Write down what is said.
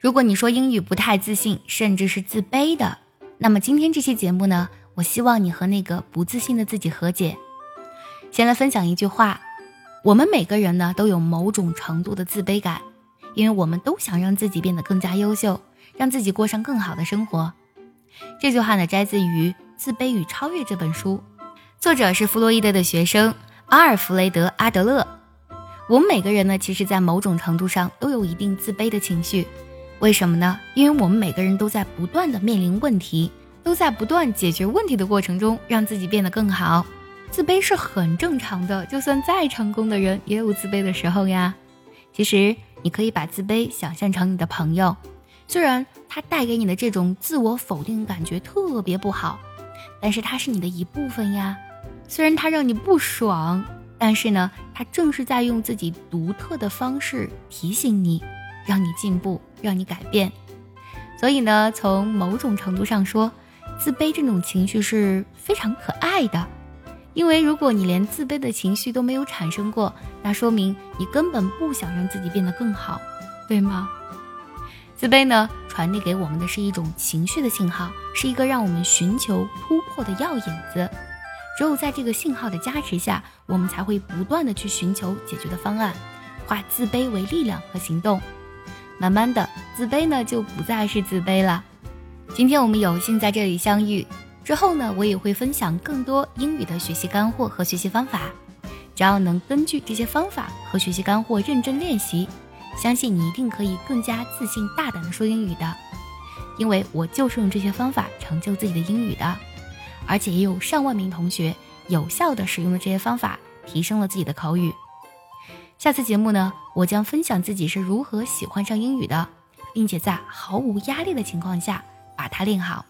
如果你说英语不太自信，甚至是自卑的，那么今天这期节目呢，我希望你和那个不自信的自己和解。先来分享一句话：我们每个人呢都有某种程度的自卑感，因为我们都想让自己变得更加优秀，让自己过上更好的生活。这句话呢摘自于《自卑与超越》这本书，作者是弗洛伊德的学生阿尔弗雷德·阿德勒。我们每个人呢，其实，在某种程度上都有一定自卑的情绪，为什么呢？因为我们每个人都在不断的面临问题，都在不断解决问题的过程中，让自己变得更好。自卑是很正常的，就算再成功的人，也有自卑的时候呀。其实，你可以把自卑想象成你的朋友，虽然他带给你的这种自我否定感觉特别不好，但是他是你的一部分呀。虽然他让你不爽。但是呢，他正是在用自己独特的方式提醒你，让你进步，让你改变。所以呢，从某种程度上说，自卑这种情绪是非常可爱的。因为如果你连自卑的情绪都没有产生过，那说明你根本不想让自己变得更好，对吗？自卑呢，传递给我们的是一种情绪的信号，是一个让我们寻求突破的药引子。只有在这个信号的加持下，我们才会不断的去寻求解决的方案，化自卑为力量和行动。慢慢的，自卑呢就不再是自卑了。今天我们有幸在这里相遇，之后呢，我也会分享更多英语的学习干货和学习方法。只要能根据这些方法和学习干货认真练习，相信你一定可以更加自信大胆的说英语的。因为我就是用这些方法成就自己的英语的。而且也有上万名同学有效的使用了这些方法，提升了自己的口语。下次节目呢，我将分享自己是如何喜欢上英语的，并且在毫无压力的情况下把它练好。